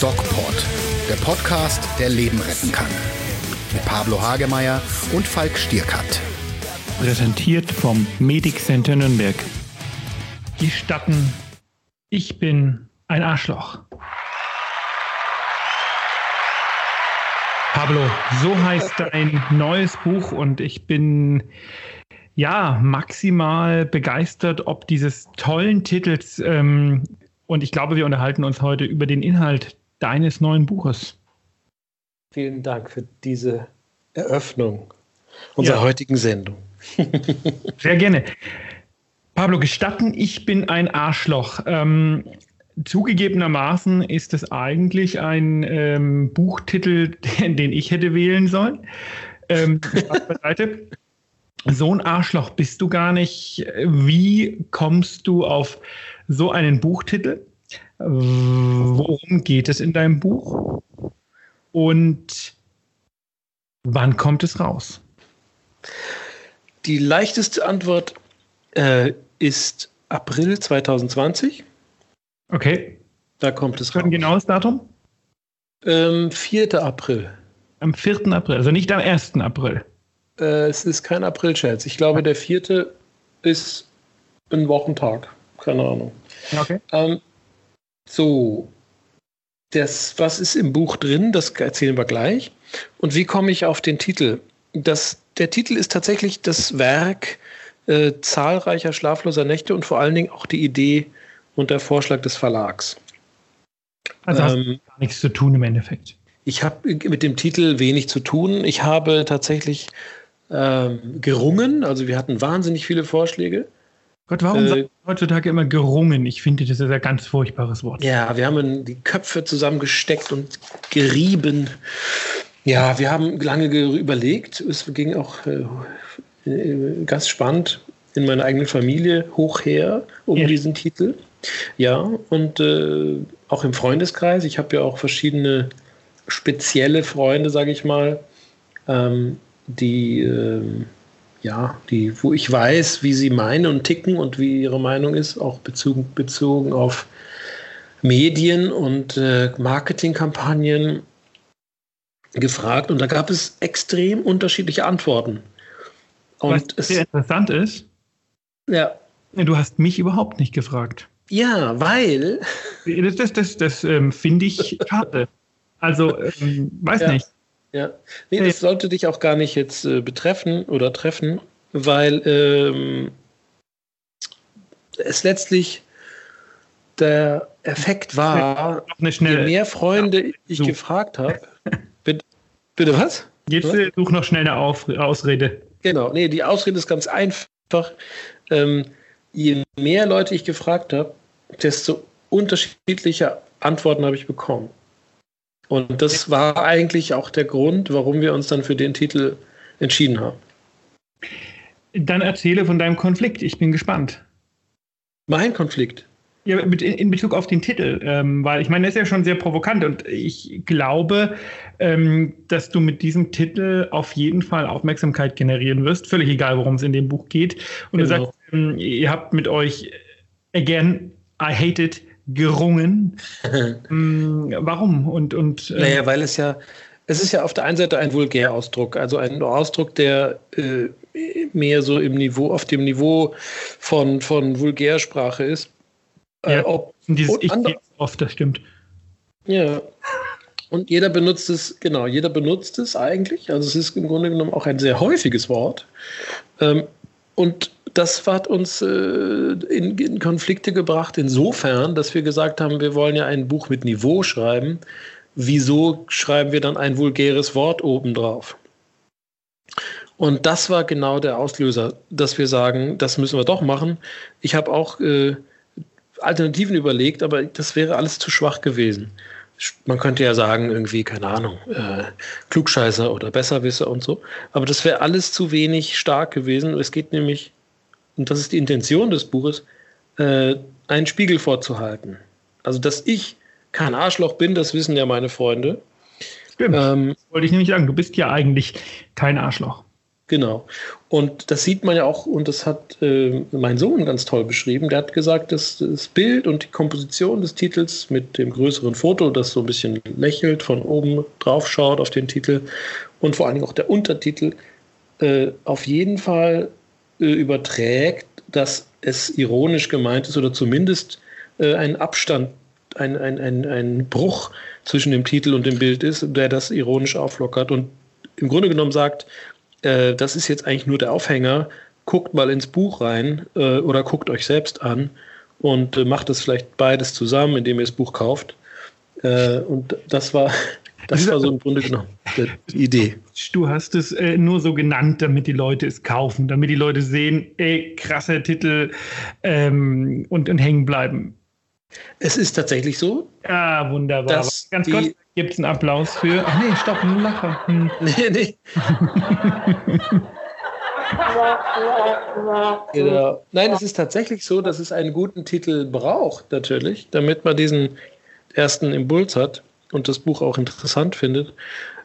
DocPod, der Podcast, der Leben retten kann. Mit Pablo Hagemeyer und Falk Stierkat. Präsentiert vom Medic Center Nürnberg. Gestatten, ich bin ein Arschloch. Pablo, so heißt dein neues Buch und ich bin ja maximal begeistert ob dieses tollen Titels. Ähm, und ich glaube, wir unterhalten uns heute über den Inhalt deines neuen Buches. Vielen Dank für diese Eröffnung unserer ja. heutigen Sendung. Sehr gerne. Pablo, gestatten, ich bin ein Arschloch. Ähm, zugegebenermaßen ist es eigentlich ein ähm, Buchtitel, den, den, ich hätte wählen sollen. Ähm, beiseite. so ein Arschloch bist du gar nicht. Wie kommst du auf so einen Buchtitel? Worum geht es in deinem Buch? Und wann kommt es raus? Die leichteste Antwort äh, ist April 2020. Okay. Da kommt es raus. Ein genaues Datum? Ähm, 4. April. Am 4. April, also nicht am 1. April. Äh, es ist kein April-Scherz. Ich glaube, der 4. ist ein Wochentag. Keine Ahnung. Okay. Ähm, so, das, was ist im Buch drin, das erzählen wir gleich. Und wie komme ich auf den Titel? Das, der Titel ist tatsächlich das Werk äh, zahlreicher schlafloser Nächte und vor allen Dingen auch die Idee und der Vorschlag des Verlags. Also hast ähm, gar nichts zu tun im Endeffekt. Ich habe mit dem Titel wenig zu tun. Ich habe tatsächlich ähm, gerungen. Also wir hatten wahnsinnig viele Vorschläge. Gott, warum äh, sagt heutzutage immer gerungen? Ich finde, das ist ein ganz furchtbares Wort. Ja, wir haben die Köpfe zusammengesteckt und gerieben. Ja, wir haben lange überlegt. Es ging auch äh, ganz spannend in meiner eigenen Familie hoch her um ja. diesen Titel. Ja, und äh, auch im Freundeskreis. Ich habe ja auch verschiedene spezielle Freunde, sage ich mal, ähm, die, äh, ja, die, wo ich weiß, wie sie meinen und ticken und wie ihre Meinung ist, auch bezogen, bezogen auf Medien und äh, Marketingkampagnen gefragt. Und da gab es extrem unterschiedliche Antworten. Und Was sehr interessant ist, ja. Du hast mich überhaupt nicht gefragt. Ja, weil. Das, das, das, das ähm, finde ich schade. Also, ähm, weiß ja. nicht. Ja, nee, das sollte dich auch gar nicht jetzt äh, betreffen oder treffen, weil ähm, es letztlich der Effekt war, je mehr Freunde ja, ich gefragt habe. Bitte, bitte, was? Jetzt was? such noch schnell eine Auf Ausrede. Genau, nee, die Ausrede ist ganz einfach. Ähm, je mehr Leute ich gefragt habe, desto unterschiedliche Antworten habe ich bekommen. Und das war eigentlich auch der Grund, warum wir uns dann für den Titel entschieden haben. Dann erzähle von deinem Konflikt. Ich bin gespannt. Mein Konflikt? Ja, in Bezug auf den Titel, ähm, weil ich meine, das ist ja schon sehr provokant und ich glaube, ähm, dass du mit diesem Titel auf jeden Fall Aufmerksamkeit generieren wirst, völlig egal, worum es in dem Buch geht. Und genau. du sagst, ähm, ihr habt mit euch, again, I hate it, gerungen. ähm, warum? Und, und, ähm, naja, weil es ja, es ist ja auf der einen Seite ein Vulgärausdruck, also ein Ausdruck, der äh, mehr so im Niveau, auf dem Niveau von, von Vulgärsprache ist. Äh, ja, ob, dieses Ich oft, das stimmt. Ja. Und jeder benutzt es, genau, jeder benutzt es eigentlich. Also es ist im Grunde genommen auch ein sehr häufiges Wort. Ähm, und das hat uns äh, in, in, Konflikte gebracht, insofern, dass wir gesagt haben, wir wollen ja ein Buch mit Niveau schreiben. Wieso schreiben wir dann ein vulgäres Wort obendrauf? Und das war genau der Auslöser, dass wir sagen, das müssen wir doch machen. Ich habe auch äh, Alternativen überlegt, aber das wäre alles zu schwach gewesen. Man könnte ja sagen, irgendwie, keine Ahnung, äh, Klugscheißer oder Besserwisser und so. Aber das wäre alles zu wenig stark gewesen. Es geht nämlich und das ist die Intention des Buches, äh, einen Spiegel vorzuhalten. Also, dass ich kein Arschloch bin, das wissen ja meine Freunde. Stimmt. Ähm, das wollte ich nämlich sagen. Du bist ja eigentlich kein Arschloch. Genau. Und das sieht man ja auch, und das hat äh, mein Sohn ganz toll beschrieben. Der hat gesagt, dass das Bild und die Komposition des Titels mit dem größeren Foto, das so ein bisschen lächelt, von oben drauf schaut auf den Titel und vor allen Dingen auch der Untertitel, äh, auf jeden Fall äh, überträgt, dass es ironisch gemeint ist oder zumindest äh, ein Abstand, ein, ein, ein, ein Bruch zwischen dem Titel und dem Bild ist, der das ironisch auflockert und im Grunde genommen sagt, äh, das ist jetzt eigentlich nur der Aufhänger, guckt mal ins Buch rein äh, oder guckt euch selbst an und äh, macht das vielleicht beides zusammen, indem ihr das Buch kauft. Äh, und das war, das war so im Grunde genommen die Idee. Du hast es äh, nur so genannt, damit die Leute es kaufen, damit die Leute sehen, ey, krasser Titel ähm, und, und hängen bleiben. Es ist tatsächlich so. Ja, wunderbar. Ganz kurz, gibt es einen Applaus für. Ach nee, stopp, ein Lacher. Hm. Nee, nee. genau. Nein, es ist tatsächlich so, dass es einen guten Titel braucht, natürlich, damit man diesen ersten Impuls hat und das Buch auch interessant findet.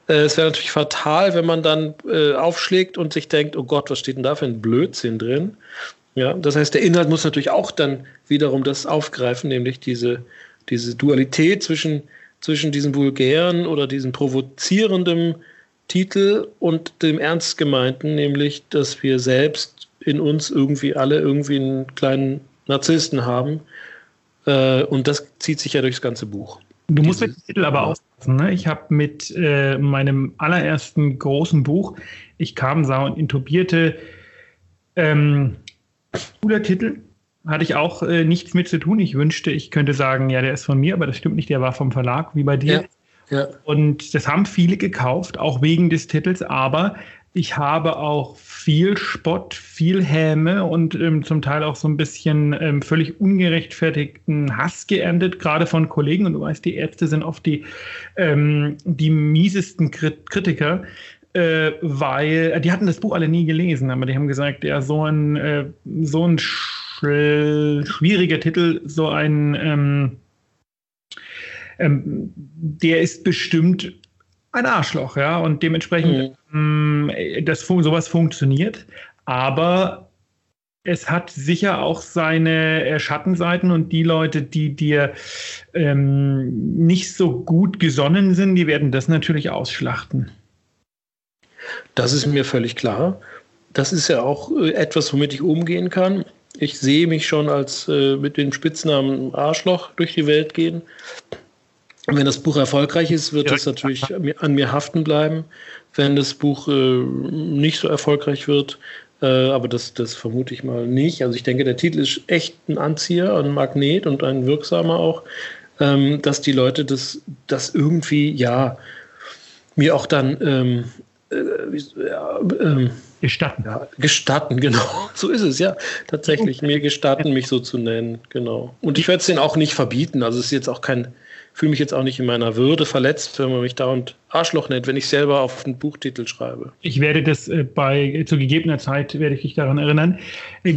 Äh, es wäre natürlich fatal, wenn man dann äh, aufschlägt und sich denkt, oh Gott, was steht denn da für ein Blödsinn drin? Ja, das heißt, der Inhalt muss natürlich auch dann wiederum das aufgreifen, nämlich diese, diese Dualität zwischen, zwischen diesem vulgären oder diesem provozierenden Titel und dem ernst gemeinten, nämlich, dass wir selbst in uns irgendwie alle irgendwie einen kleinen Narzissten haben. Äh, und das zieht sich ja durchs ganze Buch. Du musst mit dem Titel aber aufpassen. Ne? Ich habe mit äh, meinem allerersten großen Buch, ich kam, sah und intubierte, ähm, cooler Titel. Hatte ich auch äh, nichts mit zu tun. Ich wünschte, ich könnte sagen, ja, der ist von mir, aber das stimmt nicht, der war vom Verlag, wie bei dir. Ja, ja. Und das haben viele gekauft, auch wegen des Titels, aber ich habe auch viel Spott, viel Häme und ähm, zum Teil auch so ein bisschen ähm, völlig ungerechtfertigten Hass geerntet, gerade von Kollegen. Und du weißt, die Ärzte sind oft die, ähm, die miesesten Kritiker äh, weil äh, die hatten das Buch alle nie gelesen, aber die haben gesagt, ja, so ein, äh, so ein schwieriger Titel, so ein, ähm, ähm, der ist bestimmt ein Arschloch, ja, und dementsprechend, mhm. Ähm, das, sowas funktioniert, aber es hat sicher auch seine äh, Schattenseiten und die Leute, die dir ähm, nicht so gut gesonnen sind, die werden das natürlich ausschlachten. Das ist mir völlig klar. Das ist ja auch äh, etwas, womit ich umgehen kann. Ich sehe mich schon als äh, mit dem Spitznamen Arschloch durch die Welt gehen. Wenn das Buch erfolgreich ist, wird das natürlich an mir haften bleiben. Wenn das Buch äh, nicht so erfolgreich wird, äh, aber das, das vermute ich mal nicht. Also ich denke, der Titel ist echt ein Anzieher, ein Magnet und ein wirksamer auch, ähm, dass die Leute das, das irgendwie, ja, mir auch dann ähm, äh, ja, ähm, gestatten. Ja, gestatten, genau. So ist es, ja. Tatsächlich, mir gestatten, mich so zu nennen, genau. Und ich werde es denen auch nicht verbieten. Also es ist jetzt auch kein, fühle mich jetzt auch nicht in meiner Würde verletzt, wenn man mich dauernd Arschloch nennt, wenn ich selber auf einen Buchtitel schreibe. Ich werde das äh, bei zu gegebener Zeit werde ich dich daran erinnern.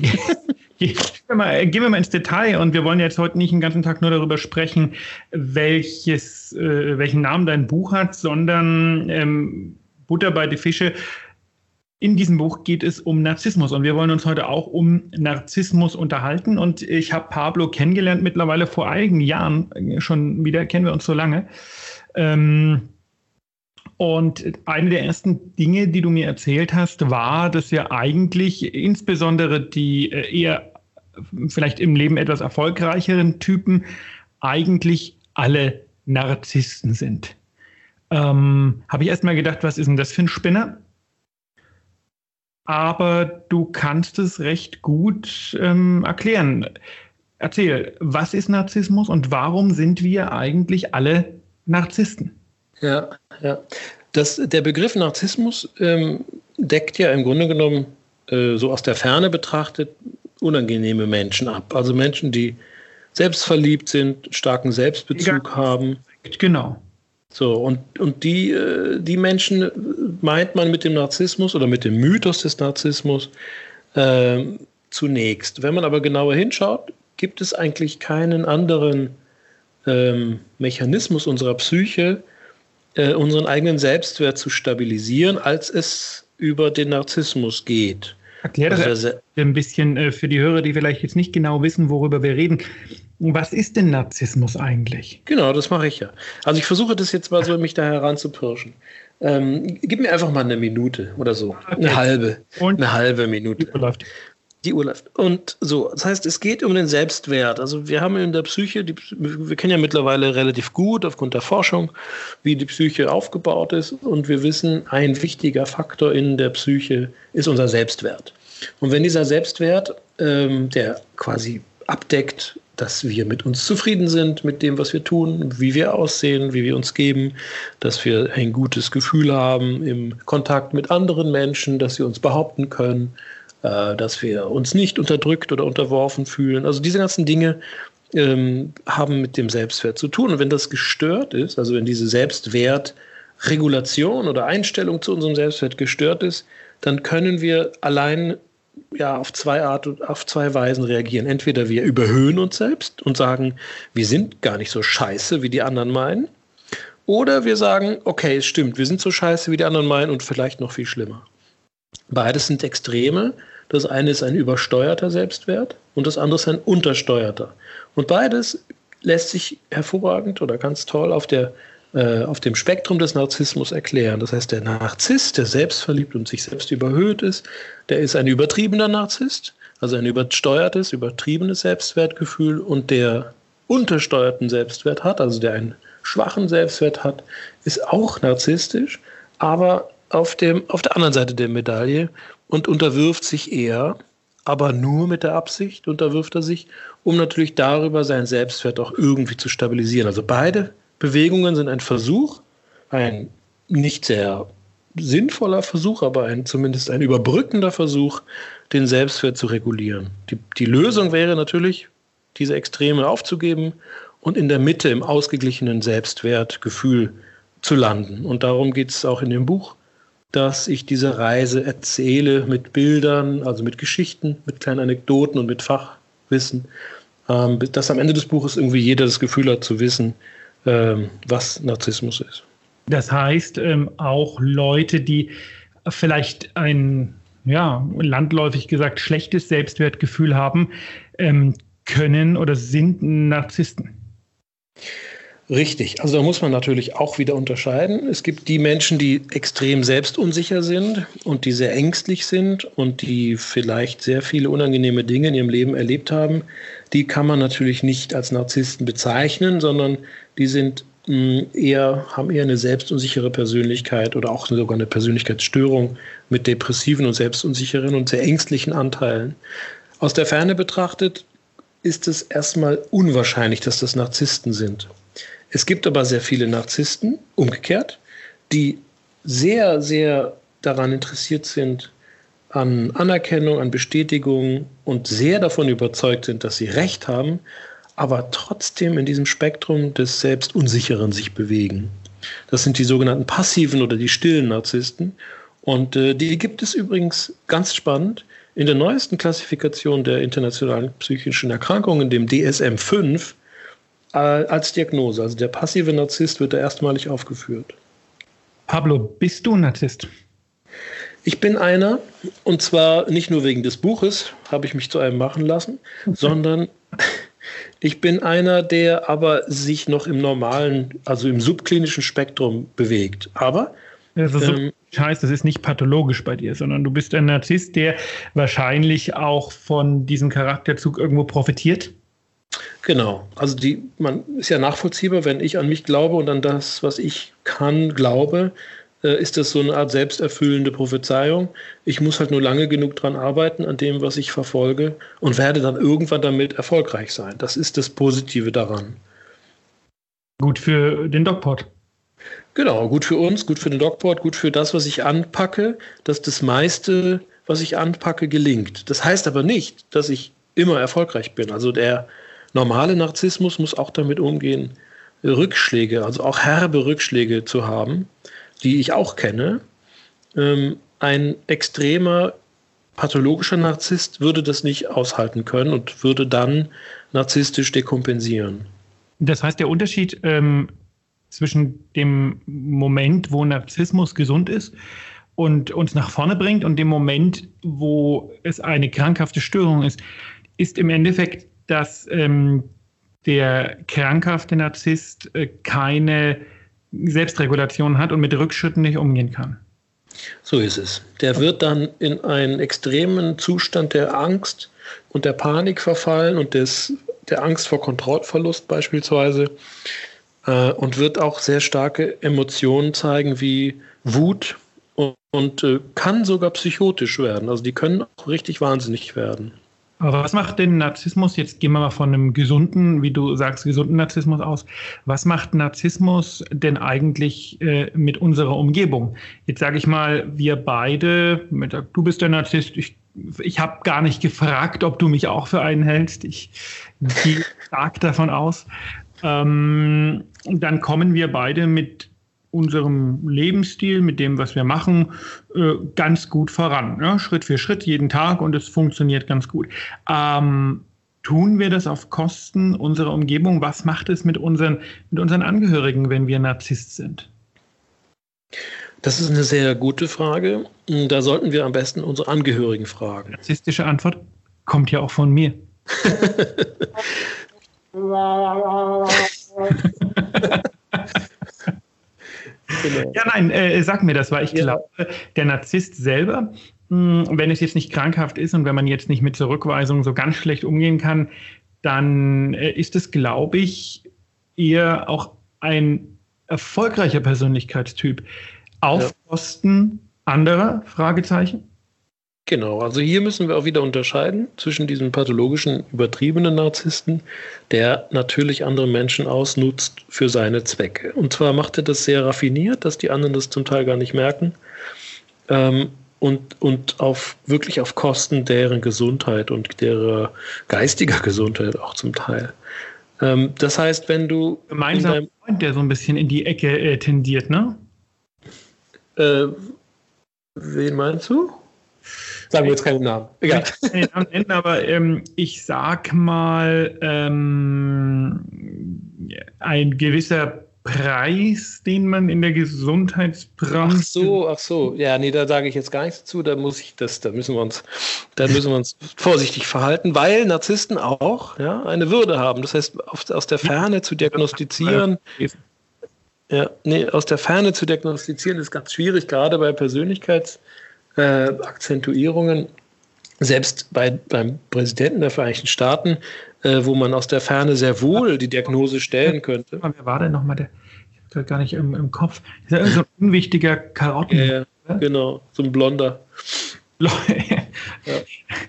Gehen wir, mal, gehen wir mal ins Detail und wir wollen jetzt heute nicht den ganzen Tag nur darüber sprechen, welches, äh, welchen Namen dein Buch hat, sondern ähm, Butter bei die Fische. In diesem Buch geht es um Narzissmus und wir wollen uns heute auch um Narzissmus unterhalten. Und ich habe Pablo kennengelernt mittlerweile vor einigen Jahren, schon wieder kennen wir uns so lange. Ähm, und eine der ersten Dinge, die du mir erzählt hast, war, dass ja eigentlich insbesondere die äh, eher vielleicht im Leben etwas erfolgreicheren Typen eigentlich alle Narzissten sind. Ähm, Habe ich erstmal gedacht, was ist denn das für ein Spinner? Aber du kannst es recht gut ähm, erklären. Erzähl, was ist Narzissmus und warum sind wir eigentlich alle Narzissten? Ja, ja. Das, der Begriff Narzissmus ähm, deckt ja im Grunde genommen äh, so aus der Ferne betrachtet unangenehme Menschen ab. Also Menschen, die selbstverliebt sind, starken Selbstbezug ja, haben. Genau. So, und, und die, äh, die Menschen meint man mit dem Narzissmus oder mit dem Mythos des Narzissmus äh, zunächst. Wenn man aber genauer hinschaut, gibt es eigentlich keinen anderen ähm, Mechanismus unserer Psyche, äh, unseren eigenen Selbstwert zu stabilisieren, als es über den Narzissmus geht. Erklär das also, ein bisschen äh, für die Hörer, die vielleicht jetzt nicht genau wissen, worüber wir reden. Was ist denn Narzissmus eigentlich? Genau, das mache ich ja. Also ich versuche das jetzt mal so, mich da heranzupirschen. Ähm, gib mir einfach mal eine Minute oder so. Okay. Eine halbe. Und eine halbe Minute. Die Uhr läuft. Die Uhr läuft. Und so, das heißt, es geht um den Selbstwert. Also wir haben in der Psyche, die, wir kennen ja mittlerweile relativ gut aufgrund der Forschung, wie die Psyche aufgebaut ist. Und wir wissen, ein wichtiger Faktor in der Psyche ist unser Selbstwert. Und wenn dieser Selbstwert, ähm, der quasi abdeckt, dass wir mit uns zufrieden sind, mit dem, was wir tun, wie wir aussehen, wie wir uns geben, dass wir ein gutes Gefühl haben im Kontakt mit anderen Menschen, dass wir uns behaupten können, äh, dass wir uns nicht unterdrückt oder unterworfen fühlen. Also diese ganzen Dinge ähm, haben mit dem Selbstwert zu tun. Und wenn das gestört ist, also wenn diese Selbstwertregulation oder Einstellung zu unserem Selbstwert gestört ist, dann können wir allein ja, auf zwei Art auf zwei Weisen reagieren. Entweder wir überhöhen uns selbst und sagen, wir sind gar nicht so scheiße, wie die anderen meinen. Oder wir sagen, okay, es stimmt, wir sind so scheiße, wie die anderen meinen und vielleicht noch viel schlimmer. Beides sind Extreme. Das eine ist ein übersteuerter Selbstwert und das andere ist ein untersteuerter. Und beides lässt sich hervorragend oder ganz toll auf der äh, auf dem Spektrum des Narzissmus erklären. Das heißt, der Narzisst, der selbstverliebt und sich selbst überhöht ist, der ist ein übertriebener Narzisst, also ein übersteuertes, übertriebenes Selbstwertgefühl und der untersteuerten Selbstwert hat, also der einen schwachen Selbstwert hat, ist auch narzisstisch, aber auf, dem, auf der anderen Seite der Medaille und unterwirft sich eher, aber nur mit der Absicht unterwirft er sich, um natürlich darüber seinen Selbstwert auch irgendwie zu stabilisieren. Also beide Bewegungen sind ein Versuch, ein nicht sehr sinnvoller Versuch, aber ein, zumindest ein überbrückender Versuch, den Selbstwert zu regulieren. Die, die Lösung wäre natürlich, diese Extreme aufzugeben und in der Mitte im ausgeglichenen Selbstwertgefühl zu landen. Und darum geht es auch in dem Buch, dass ich diese Reise erzähle mit Bildern, also mit Geschichten, mit kleinen Anekdoten und mit Fachwissen, ähm, dass am Ende des Buches irgendwie jeder das Gefühl hat zu wissen, was Narzissmus ist. Das heißt, ähm, auch Leute, die vielleicht ein, ja, landläufig gesagt, schlechtes Selbstwertgefühl haben, ähm, können oder sind Narzissten. Richtig, also da muss man natürlich auch wieder unterscheiden. Es gibt die Menschen, die extrem selbstunsicher sind und die sehr ängstlich sind und die vielleicht sehr viele unangenehme Dinge in ihrem Leben erlebt haben. Die kann man natürlich nicht als Narzissten bezeichnen, sondern die sind hm, eher, haben eher eine selbstunsichere Persönlichkeit oder auch sogar eine Persönlichkeitsstörung mit depressiven und selbstunsicheren und sehr ängstlichen Anteilen. Aus der Ferne betrachtet ist es erstmal unwahrscheinlich, dass das Narzissten sind. Es gibt aber sehr viele Narzissten, umgekehrt, die sehr, sehr daran interessiert sind, an Anerkennung, an Bestätigung und sehr davon überzeugt sind, dass sie Recht haben, aber trotzdem in diesem Spektrum des Selbstunsicheren sich bewegen. Das sind die sogenannten passiven oder die stillen Narzissten. Und äh, die gibt es übrigens ganz spannend in der neuesten Klassifikation der internationalen psychischen Erkrankungen, dem DSM-5, äh, als Diagnose. Also der passive Narzisst wird da erstmalig aufgeführt. Pablo, bist du ein Narzisst? Ich bin einer, und zwar nicht nur wegen des Buches, habe ich mich zu einem machen lassen, sondern ich bin einer, der aber sich noch im normalen, also im subklinischen Spektrum bewegt. Aber also ähm, heißt, das ist nicht pathologisch bei dir, sondern du bist ein Narzisst, der wahrscheinlich auch von diesem Charakterzug irgendwo profitiert. Genau, also die, man ist ja nachvollziehbar, wenn ich an mich glaube und an das, was ich kann, glaube, äh, ist das so eine Art selbsterfüllende Prophezeiung. Ich muss halt nur lange genug dran arbeiten, an dem, was ich verfolge, und werde dann irgendwann damit erfolgreich sein. Das ist das Positive daran. Gut für den Dogport. Genau, gut für uns, gut für den Dogport, gut für das, was ich anpacke, dass das meiste, was ich anpacke, gelingt. Das heißt aber nicht, dass ich immer erfolgreich bin. Also der normale Narzissmus muss auch damit umgehen, Rückschläge, also auch herbe Rückschläge zu haben, die ich auch kenne. Ähm, ein extremer pathologischer Narzisst würde das nicht aushalten können und würde dann narzisstisch dekompensieren. Das heißt, der Unterschied ähm, zwischen dem Moment, wo Narzissmus gesund ist und uns nach vorne bringt. Und dem Moment, wo es eine krankhafte Störung ist, ist im Endeffekt, dass ähm, der krankhafte Narzisst äh, keine Selbstregulation hat und mit Rückschritten nicht umgehen kann. So ist es. Der wird dann in einen extremen Zustand der Angst und der Panik verfallen und des, der Angst vor Kontrollverlust beispielsweise äh, und wird auch sehr starke Emotionen zeigen wie Wut und, und äh, kann sogar psychotisch werden. Also die können auch richtig wahnsinnig werden. Aber was macht denn Narzissmus? Jetzt gehen wir mal von einem gesunden, wie du sagst, gesunden Narzissmus aus. Was macht Narzissmus denn eigentlich äh, mit unserer Umgebung? Jetzt sage ich mal, wir beide, du bist der Narzisst, ich, ich habe gar nicht gefragt, ob du mich auch für einen hältst. Ich gehe stark davon aus. Ähm, dann kommen wir beide mit unserem Lebensstil, mit dem, was wir machen, äh, ganz gut voran. Ja? Schritt für Schritt, jeden Tag und es funktioniert ganz gut. Ähm, tun wir das auf Kosten unserer Umgebung? Was macht es mit unseren, mit unseren Angehörigen, wenn wir Narzisst sind? Das ist eine sehr gute Frage. Da sollten wir am besten unsere Angehörigen fragen. Narzisstische Antwort kommt ja auch von mir. Genau. Ja, nein, äh, sag mir das, weil ich ja. glaube, der Narzisst selber, mh, hm, wenn es jetzt nicht krankhaft ist und wenn man jetzt nicht mit Zurückweisung so ganz schlecht umgehen kann, dann äh, ist es, glaube ich, eher auch ein erfolgreicher Persönlichkeitstyp. Auf ja. Kosten anderer? Fragezeichen? Genau, also hier müssen wir auch wieder unterscheiden zwischen diesem pathologischen, übertriebenen Narzissten, der natürlich andere Menschen ausnutzt für seine Zwecke. Und zwar macht er das sehr raffiniert, dass die anderen das zum Teil gar nicht merken. Ähm, und, und auf wirklich auf Kosten deren Gesundheit und derer geistiger Gesundheit auch zum Teil. Ähm, das heißt, wenn du. Gemeinsamer Freund, der so ein bisschen in die Ecke äh, tendiert, ne? Äh, wen meinst du? Sagen wir jetzt keinen Namen. Egal. Ich keinen Namen nennen, aber ähm, ich sag mal, ähm, ein gewisser Preis, den man in der Gesundheitsbranche. Ach so, ach so. Ja, nee, da sage ich jetzt gar nichts zu. Da muss ich das, da müssen wir uns, da müssen wir uns vorsichtig verhalten, weil Narzissten auch ja, eine Würde haben. Das heißt, aus der Ferne zu diagnostizieren. Ja, nee, aus der Ferne zu diagnostizieren ist ganz schwierig, gerade bei Persönlichkeits- äh, Akzentuierungen, selbst bei, beim Präsidenten der Vereinigten Staaten, äh, wo man aus der Ferne sehr wohl die Diagnose stellen könnte. Wer war denn nochmal der? Ich habe gar nicht im, im Kopf. Ist ja so ein unwichtiger Karotten. Ja, ja, genau, so ein blonder. ja.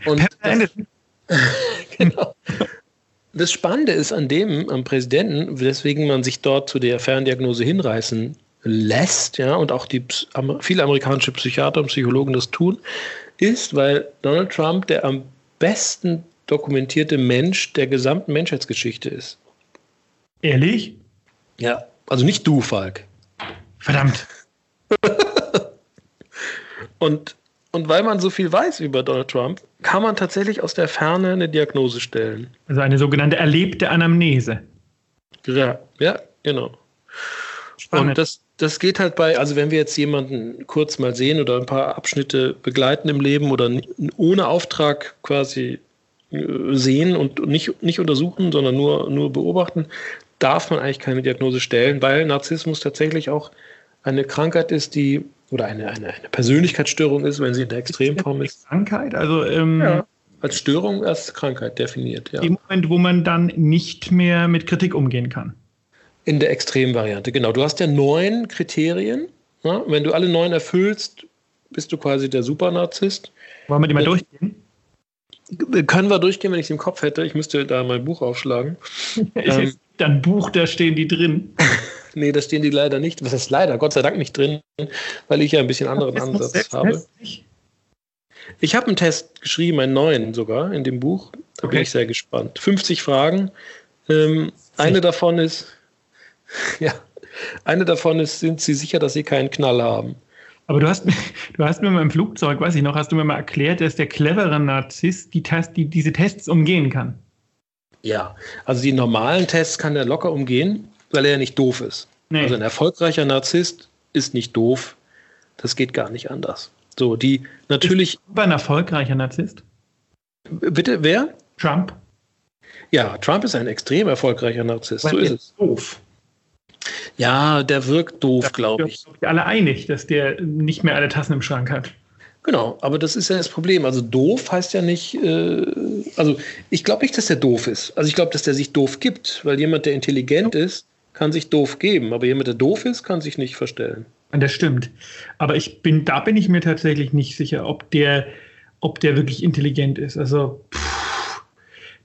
Und das, genau. Das Spannende ist an dem, am Präsidenten, weswegen man sich dort zu der Ferndiagnose hinreißen lässt, ja, und auch die viele amerikanische Psychiater und Psychologen das tun, ist, weil Donald Trump der am besten dokumentierte Mensch der gesamten Menschheitsgeschichte ist. Ehrlich? Ja, also nicht du, Falk. Verdammt. und, und weil man so viel weiß über Donald Trump, kann man tatsächlich aus der Ferne eine Diagnose stellen. Also eine sogenannte erlebte Anamnese. Ja, ja genau. Spannend. Und das, das geht halt bei, also wenn wir jetzt jemanden kurz mal sehen oder ein paar Abschnitte begleiten im Leben oder ohne Auftrag quasi äh, sehen und nicht, nicht untersuchen, sondern nur, nur beobachten, darf man eigentlich keine Diagnose stellen, weil Narzissmus tatsächlich auch eine Krankheit ist, die oder eine, eine, eine Persönlichkeitsstörung ist, wenn sie in der Extremform ist. Krankheit, also ähm, ja, als Störung als Krankheit definiert. Ja. Im Moment, wo man dann nicht mehr mit Kritik umgehen kann. In der Extremvariante, genau. Du hast ja neun Kriterien. Ja? Wenn du alle neun erfüllst, bist du quasi der Supernarzisst. Wollen wir die mal durchgehen? Können wir durchgehen, wenn ich es im Kopf hätte. Ich müsste da mein Buch aufschlagen. ähm, ein Buch, da stehen die drin. nee, da stehen die leider nicht. Was ist leider? Gott sei Dank nicht drin, weil ich ja ein bisschen anderen das Ansatz habe. Ich habe einen Test geschrieben, einen neuen sogar, in dem Buch. Da okay. bin ich sehr gespannt. 50 Fragen. Ähm, eine davon ist, Ja, eine davon ist, sind Sie sicher, dass Sie keinen Knall haben? Aber du hast, du hast mir mal im Flugzeug, weiß ich noch, hast du mir mal erklärt, dass der clevere Narzisst die, Test, die diese Tests umgehen kann. Ja, also die normalen Tests kann er locker umgehen, weil er ja nicht doof ist. Nee. Also ein erfolgreicher Narzisst ist nicht doof. Das geht gar nicht anders. So, die natürlich. Ist ein erfolgreicher Narzisst? Bitte, wer? Trump. Ja, Trump ist ein extrem erfolgreicher Narzisst. Weil So ist es. Doof. Ja, der wirkt doof, glaube ich. Sind wir alle einig, dass der nicht mehr alle Tassen im Schrank hat. Genau, aber das ist ja das Problem. Also doof heißt ja nicht, äh, also ich glaube nicht, dass der doof ist. Also ich glaube, dass der sich doof gibt, weil jemand, der intelligent ist, kann sich doof geben, aber jemand, der doof ist, kann sich nicht verstellen. Und Das stimmt. Aber ich bin, da bin ich mir tatsächlich nicht sicher, ob der, ob der wirklich intelligent ist. Also, pff,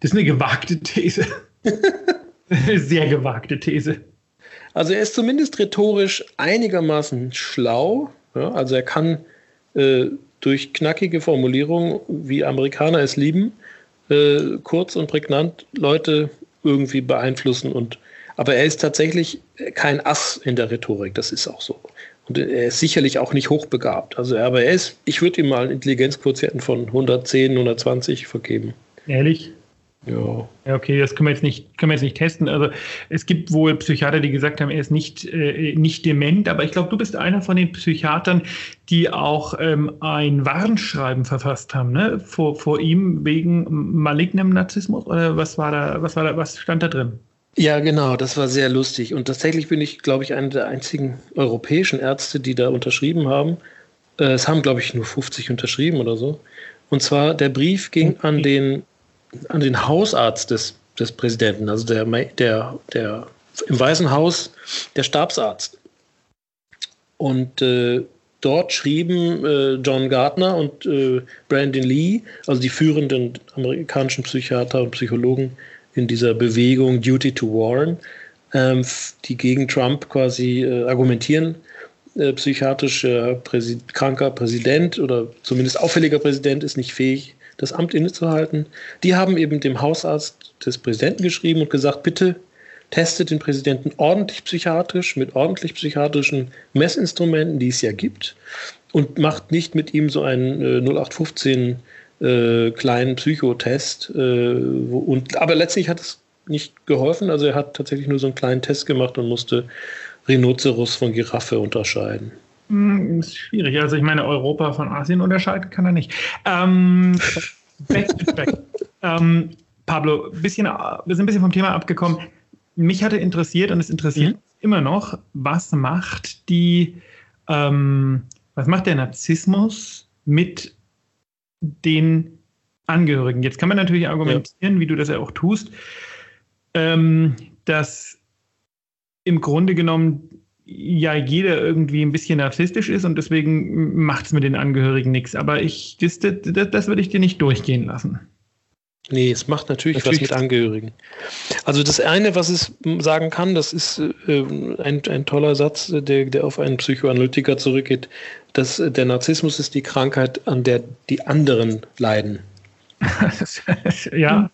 das ist eine gewagte These. Eine Sehr gewagte These. Also er ist zumindest rhetorisch einigermaßen schlau. Ja? Also er kann äh, durch knackige Formulierungen, wie Amerikaner es lieben, äh, kurz und prägnant Leute irgendwie beeinflussen. Und, aber er ist tatsächlich kein Ass in der Rhetorik, das ist auch so. Und er ist sicherlich auch nicht hochbegabt. Also, aber er ist, ich würde ihm mal einen Intelligenzquotienten von 110, 120 vergeben. Ehrlich? Ja. Ja, okay, das können wir jetzt nicht, können wir jetzt nicht testen. Also es gibt wohl Psychiater, die gesagt haben, er ist nicht, äh, nicht dement, aber ich glaube, du bist einer von den Psychiatern, die auch ähm, ein Warnschreiben verfasst haben, ne? Vor, vor ihm wegen malignem Narzissmus oder was war da, was war da, was stand da drin? Ja, genau, das war sehr lustig. Und tatsächlich bin ich, glaube ich, einer der einzigen europäischen Ärzte, die da unterschrieben haben. Äh, Es haben, glaube ich, nur 50 unterschrieben oder so. Und zwar, der Brief ging an den, an den Hausarzt des, des Präsidenten, also der, der, der im Weißen Haus der Stabsarzt. Und äh, dort schrieben äh, John Gardner und äh, Brandon Lee, also die führenden amerikanischen Psychiater und Psychologen in dieser Bewegung Duty to Warn, ähm, die gegen Trump quasi äh, argumentieren, äh, psychiatrischer Präsi kranker Präsident oder zumindest auffälliger Präsident ist nicht fähig, das Amt innezuhalten. Die haben eben dem Hausarzt des Präsidenten geschrieben und gesagt, bitte testet den Präsidenten ordentlich psychiatrisch, mit ordentlich psychiatrischen Messinstrumenten, die es ja gibt, und macht nicht mit ihm so einen äh, 0815 äh, kleinen Psychotest. Äh, und, aber letztlich hat es nicht geholfen. Also er hat tatsächlich nur so einen kleinen Test gemacht und musste Rhinoceros von Giraffe unterscheiden. Hm, ist schwierig. Also ich meine, Europa von Asien unterscheiden kann er nicht. Ähm, back to back. ähm, Pablo, bisschen, wir sind ein bisschen vom Thema abgekommen. Mich hatte interessiert und es interessiert Mhm. immer noch, was macht die, ähm, was macht der Narzissmus mit den Angehörigen? Jetzt kann man natürlich argumentieren, wie du das ja auch tust, ähm, dass im Grunde genommen ja jeder irgendwie ein bisschen narzisstisch ist und deswegen macht es mit den Angehörigen nichts. Aber ich, das, das, das würde ich dir nicht durchgehen lassen. Nee, es macht natürlich, Natürlich. was mit Angehörigen. Also das eine, was es sagen kann, das ist äh, ein, ein toller Satz, der, der auf einen Psychoanalytiker zurückgeht, dass der Narzissmus ist die Krankheit, an der die anderen leiden. ja,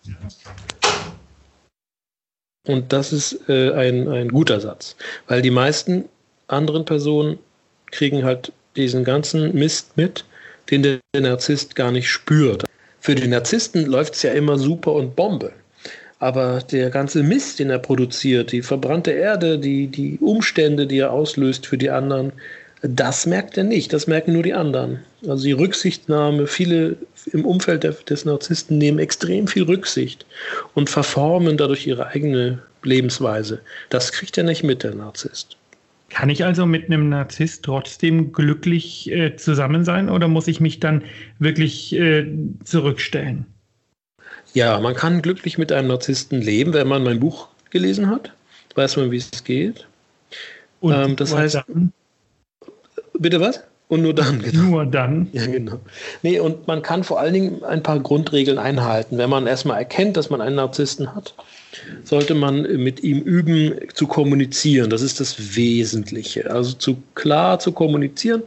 Und das ist äh, ein, ein guter Satz, weil die meisten anderen Personen kriegen halt diesen ganzen Mist mit, den der Narzisst gar nicht spürt. Für den Narzissten läuft es ja immer super und Bombe. Aber der ganze Mist, den er produziert, die verbrannte Erde, die, die Umstände, die er auslöst für die anderen, das merkt er nicht, das merken nur die anderen. Also die Rücksichtnahme, viele im Umfeld der, des Narzissten nehmen extrem viel Rücksicht und verformen dadurch ihre eigene Lebensweise. Das kriegt er nicht mit, der Narzisst. kann ich also mit einem Narzisst trotzdem glücklich äh, zusammen sein oder muss ich mich dann wirklich äh, zurückstellen? Ja, man kann glücklich mit einem Narzissten leben, wenn man mein Buch gelesen hat. Weiß man, wie es geht. Und Ähm, das heißt- dann, Bitte was? Und nur dann, genau. nur dann. Ja, genau. Nee, und man kann vor allen Dingen ein paar Grundregeln einhalten. Wenn man erstmal erkennt, dass man einen Narzissten hat, sollte man mit ihm üben zu kommunizieren. Das ist das Wesentliche. Also zu klar zu kommunizieren,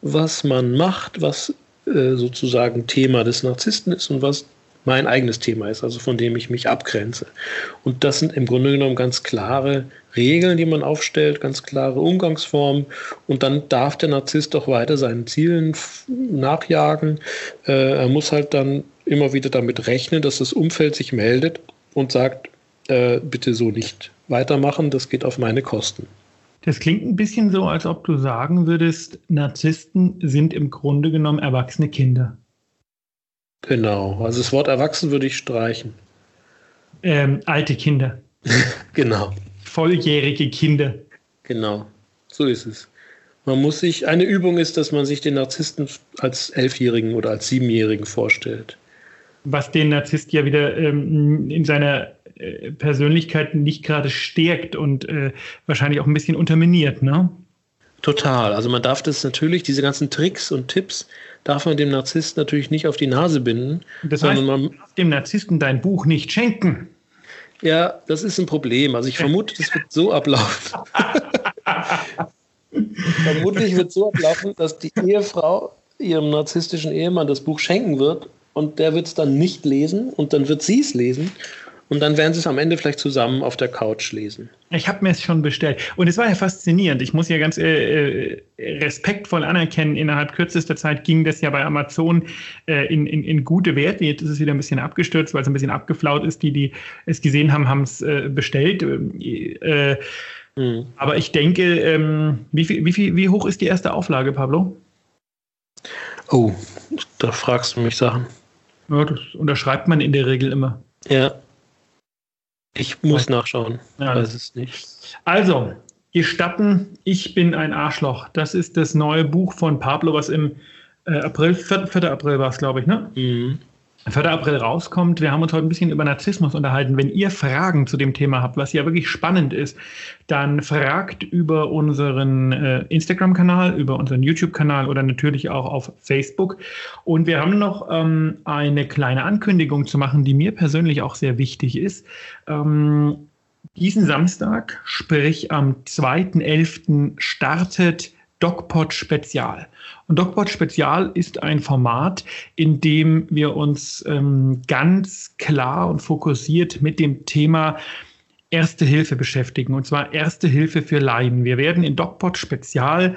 was man macht, was äh, sozusagen Thema des Narzissten ist und was mein eigenes Thema ist, also von dem ich mich abgrenze. Und das sind im Grunde genommen ganz klare Regeln, die man aufstellt, ganz klare Umgangsformen. Und dann darf der Narzisst doch weiter seinen Zielen nachjagen. Äh, er muss halt dann immer wieder damit rechnen, dass das Umfeld sich meldet und sagt, äh, bitte so nicht weitermachen, das geht auf meine Kosten. Das klingt ein bisschen so, als ob du sagen würdest, Narzissten sind im Grunde genommen erwachsene Kinder. Genau, also das Wort erwachsen würde ich streichen. Ähm, alte Kinder. genau. Volljährige Kinder. Genau, so ist es. Man muss sich, eine Übung ist, dass man sich den Narzissten als Elfjährigen oder als Siebenjährigen vorstellt. Was den Narzisst ja wieder ähm, in seiner äh, Persönlichkeit nicht gerade stärkt und äh, wahrscheinlich auch ein bisschen unterminiert, ne? Total. Also man darf das natürlich, diese ganzen Tricks und Tipps, darf man dem Narzissten natürlich nicht auf die Nase binden. Das heißt, man darf dem Narzissten dein Buch nicht schenken. Ja, das ist ein Problem. Also ich vermute, das wird so ablaufen. Vermutlich wird so ablaufen, dass die Ehefrau ihrem narzisstischen Ehemann das Buch schenken wird und der wird es dann nicht lesen und dann wird sie es lesen und dann werden sie es am Ende vielleicht zusammen auf der Couch lesen. Ich habe mir es schon bestellt. Und es war ja faszinierend. Ich muss ja ganz äh, äh, respektvoll anerkennen, innerhalb kürzester Zeit ging das ja bei Amazon äh, in, in, in, gute Werte. Jetzt ist es wieder ein bisschen abgestürzt, weil es ein bisschen abgeflaut ist. Die, die es gesehen haben, haben es äh, bestellt. Äh, Mhm. Aber ich denke, ähm, wie, viel, wie, viel, wie hoch ist die erste Auflage, Pablo? Oh, da fragst du mich Sachen. Ja, das unterschreibt man in der Regel immer. Ja. Ich muss nachschauen. Ja. Weiß es nicht. Also, gestatten, ich bin ein Arschloch. Das ist das neue Buch von Pablo, was im äh, April, 4. 4. April war es, glaube ich, ne? Mhm. 4. April rauskommt. Wir haben uns heute ein bisschen über Narzissmus unterhalten. Wenn ihr Fragen zu dem Thema habt, was ja wirklich spannend ist, dann fragt über unseren äh, Instagram-Kanal, über unseren YouTube-Kanal oder natürlich auch auf Facebook. Und wir haben noch ähm, eine kleine Ankündigung zu machen, die mir persönlich auch sehr wichtig ist. Ähm, diesen Samstag, sprich am 2.11., startet DocPod Spezial. Und DocPod Spezial ist ein Format, in dem wir uns ähm, ganz klar und fokussiert mit dem Thema Erste Hilfe beschäftigen. Und zwar Erste Hilfe für Laien. Wir werden in DocPod Spezial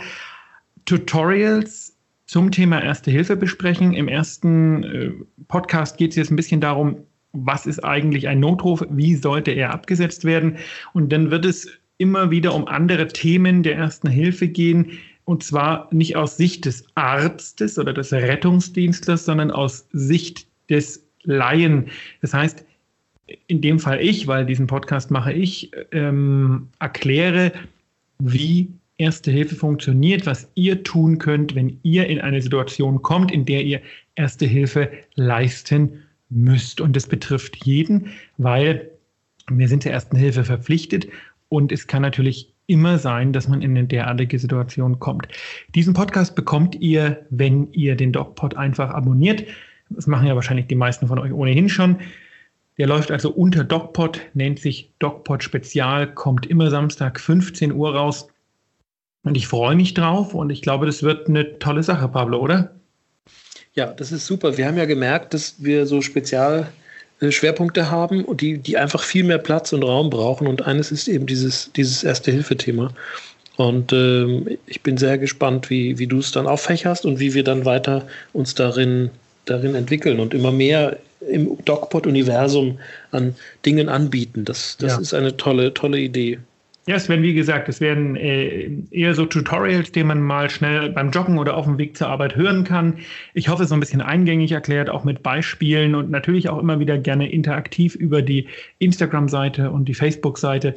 Tutorials zum Thema Erste Hilfe besprechen. Im ersten äh, Podcast geht es jetzt ein bisschen darum, was ist eigentlich ein Notruf, wie sollte er abgesetzt werden. Und dann wird es immer wieder um andere Themen der Ersten Hilfe gehen, und zwar nicht aus Sicht des Arztes oder des Rettungsdienstlers, sondern aus Sicht des Laien. Das heißt, in dem Fall ich, weil diesen Podcast mache ich, ähm, erkläre, wie Erste Hilfe funktioniert, was ihr tun könnt, wenn ihr in eine Situation kommt, in der ihr Erste Hilfe leisten müsst. Und das betrifft jeden, weil wir sind der Ersten Hilfe verpflichtet und es kann natürlich immer sein, dass man in eine derartige Situation kommt. Diesen Podcast bekommt ihr, wenn ihr den DocPod einfach abonniert. Das machen ja wahrscheinlich die meisten von euch ohnehin schon. Der läuft also unter DocPod, nennt sich DocPod Spezial, kommt immer Samstag 15 Uhr raus. Und ich freue mich drauf und ich glaube, das wird eine tolle Sache, Pablo, oder? Ja, das ist super. Wir haben ja gemerkt, dass wir so Spezial Schwerpunkte haben und die, die einfach viel mehr Platz und Raum brauchen. Und eines ist eben dieses, dieses Erste-Hilfe-Thema. Und ähm, ich bin sehr gespannt, wie, wie du es dann auffächerst und wie wir dann weiter uns darin, darin entwickeln und immer mehr im DocPod-Universum an Dingen anbieten. Das, das ja. ist eine tolle, tolle Idee. Ja, es werden, wie gesagt, es werden äh, eher so Tutorials, die man mal schnell beim Joggen oder auf dem Weg zur Arbeit hören kann. Ich hoffe, so ein bisschen eingängig erklärt, auch mit Beispielen und natürlich auch immer wieder gerne interaktiv über die Instagram-Seite und die Facebook-Seite.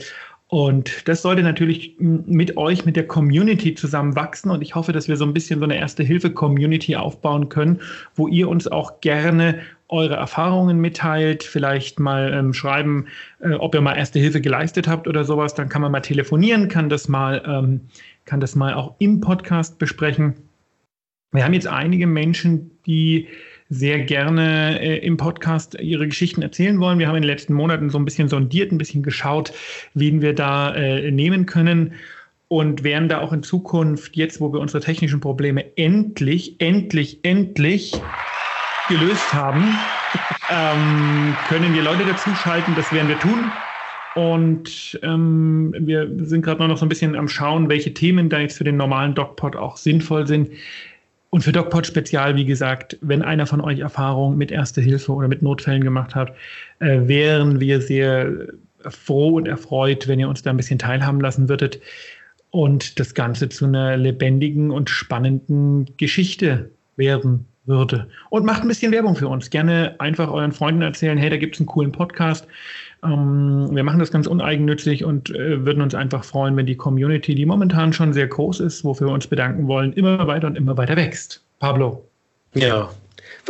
Und das sollte natürlich mit euch, mit der Community zusammen wachsen. Und ich hoffe, dass wir so ein bisschen so eine Erste-Hilfe-Community aufbauen können, wo ihr uns auch gerne eure Erfahrungen mitteilt, vielleicht mal ähm, schreiben, äh, ob ihr mal Erste Hilfe geleistet habt oder sowas. Dann kann man mal telefonieren, kann das mal, ähm, kann das mal auch im Podcast besprechen. Wir haben jetzt einige Menschen, die sehr gerne äh, im Podcast ihre Geschichten erzählen wollen. Wir haben in den letzten Monaten so ein bisschen sondiert, ein bisschen geschaut, wen wir da äh, nehmen können und werden da auch in Zukunft, jetzt wo wir unsere technischen Probleme endlich, endlich, endlich gelöst haben, ähm, können wir Leute dazuschalten. Das werden wir tun. Und ähm, wir sind gerade noch so ein bisschen am Schauen, welche Themen da jetzt für den normalen DocPod auch sinnvoll sind. Und für DocPod Spezial, wie gesagt, wenn einer von euch Erfahrung mit Erste Hilfe oder mit Notfällen gemacht hat, äh, wären wir sehr froh und erfreut, wenn ihr uns da ein bisschen teilhaben lassen würdet. und das Ganze zu einer lebendigen und spannenden Geschichte werden würde. Und macht ein bisschen Werbung für uns. Gerne einfach euren Freunden erzählen, hey, da gibt es einen coolen Podcast. Ähm, wir machen das ganz uneigennützig und äh, würden uns einfach freuen, wenn die Community, die momentan schon sehr groß ist, wofür wir uns bedanken wollen, immer weiter und immer weiter wächst. Pablo. Ja.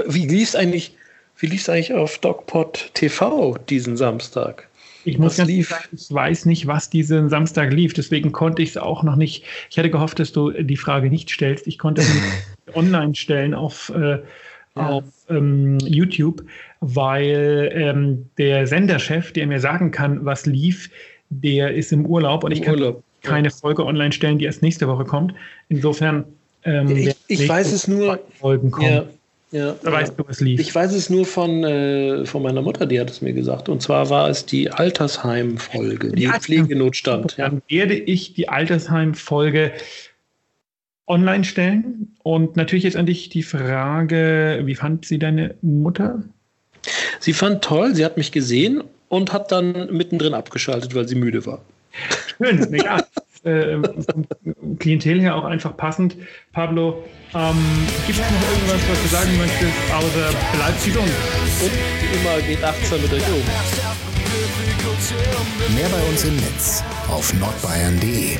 Wie lief eigentlich, wie eigentlich auf DocPod TV diesen Samstag? Ich muss ganz lief. sagen, ich weiß nicht, was diesen Samstag lief. Deswegen konnte ich es auch noch nicht. Ich hatte gehofft, dass du die Frage nicht stellst. Ich konnte es online stellen auf, äh, ja. auf ähm, YouTube, weil ähm, der Senderchef, der mir sagen kann, was lief, der ist im Urlaub und Im ich kann Urlaub. keine ja. Folge online stellen, die erst nächste Woche kommt. Insofern. Ähm, ich, ich weiß es nur. Folgen kommen. Ja. Ja, da weißt du, was lief. Ich weiß es nur von, äh, von meiner Mutter, die hat es mir gesagt. Und zwar war es die Altersheim-Folge, die ja, Pflegenotstand. Dann werde ich die Altersheim-Folge online stellen. Und natürlich jetzt an dich die Frage, wie fand sie deine Mutter? Sie fand toll, sie hat mich gesehen und hat dann mittendrin abgeschaltet, weil sie müde war. Schön, ja. äh, vom Klientel her auch einfach passend. Pablo, ähm, gibt es noch irgendwas, was du sagen möchtest, außer bleibt gesund? Und wie immer geht achtsam mit euch um. Mehr bei uns im Netz auf nordbayern.de.